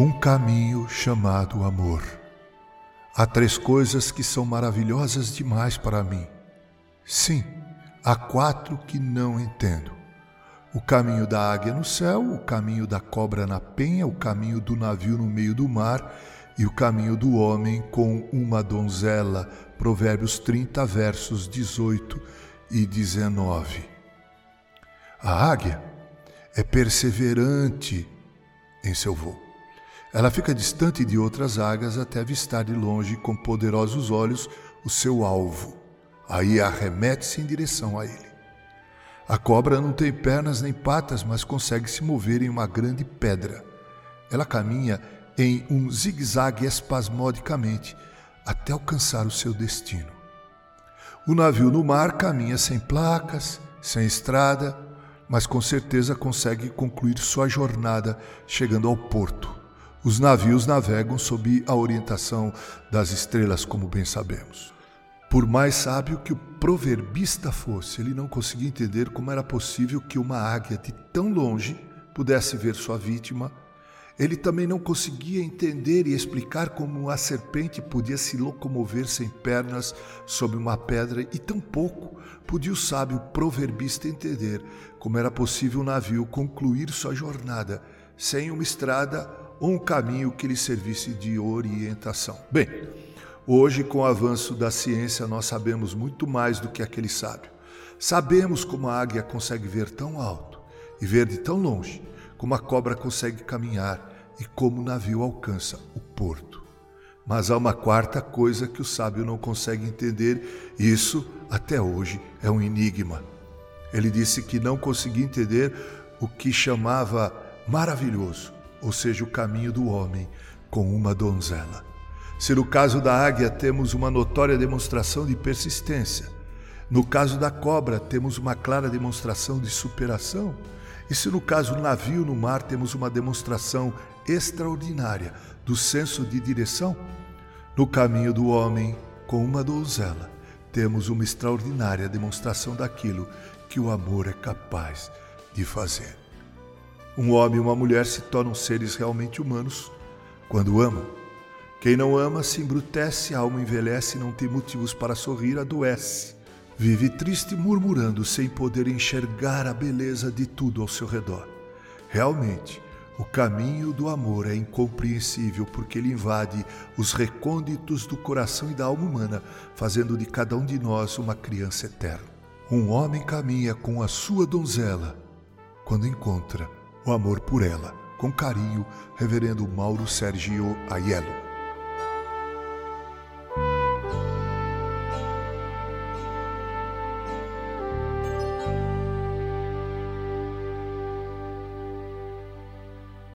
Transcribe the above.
Um caminho chamado amor. Há três coisas que são maravilhosas demais para mim. Sim, há quatro que não entendo: o caminho da águia no céu, o caminho da cobra na penha, o caminho do navio no meio do mar e o caminho do homem com uma donzela. Provérbios 30, versos 18 e 19. A águia é perseverante em seu voo. Ela fica distante de outras águias até avistar de longe com poderosos olhos o seu alvo. Aí arremete-se em direção a ele. A cobra não tem pernas nem patas, mas consegue se mover em uma grande pedra. Ela caminha em um zigue-zague espasmodicamente até alcançar o seu destino. O navio no mar caminha sem placas, sem estrada, mas com certeza consegue concluir sua jornada chegando ao porto. Os navios navegam sob a orientação das estrelas, como bem sabemos. Por mais sábio que o proverbista fosse, ele não conseguia entender como era possível que uma águia de tão longe pudesse ver sua vítima. Ele também não conseguia entender e explicar como a serpente podia se locomover sem pernas sobre uma pedra, e tampouco podia o sábio proverbista entender como era possível o navio concluir sua jornada sem uma estrada um caminho que lhe servisse de orientação. Bem, hoje, com o avanço da ciência, nós sabemos muito mais do que aquele sábio. Sabemos como a águia consegue ver tão alto e ver de tão longe, como a cobra consegue caminhar e como o navio alcança o porto. Mas há uma quarta coisa que o sábio não consegue entender, e isso, até hoje, é um enigma. Ele disse que não conseguia entender o que chamava maravilhoso, ou seja, o caminho do homem com uma donzela. Se no caso da águia temos uma notória demonstração de persistência, no caso da cobra temos uma clara demonstração de superação, e se no caso do navio no mar temos uma demonstração extraordinária do senso de direção, no caminho do homem com uma donzela temos uma extraordinária demonstração daquilo que o amor é capaz de fazer. Um homem e uma mulher se tornam seres realmente humanos quando amam. Quem não ama se embrutece, a alma envelhece e não tem motivos para sorrir, adoece. Vive triste, murmurando, sem poder enxergar a beleza de tudo ao seu redor. Realmente, o caminho do amor é incompreensível porque ele invade os recônditos do coração e da alma humana, fazendo de cada um de nós uma criança eterna. Um homem caminha com a sua donzela quando encontra o amor por ela. Com carinho, Reverendo Mauro Sergio Aiello.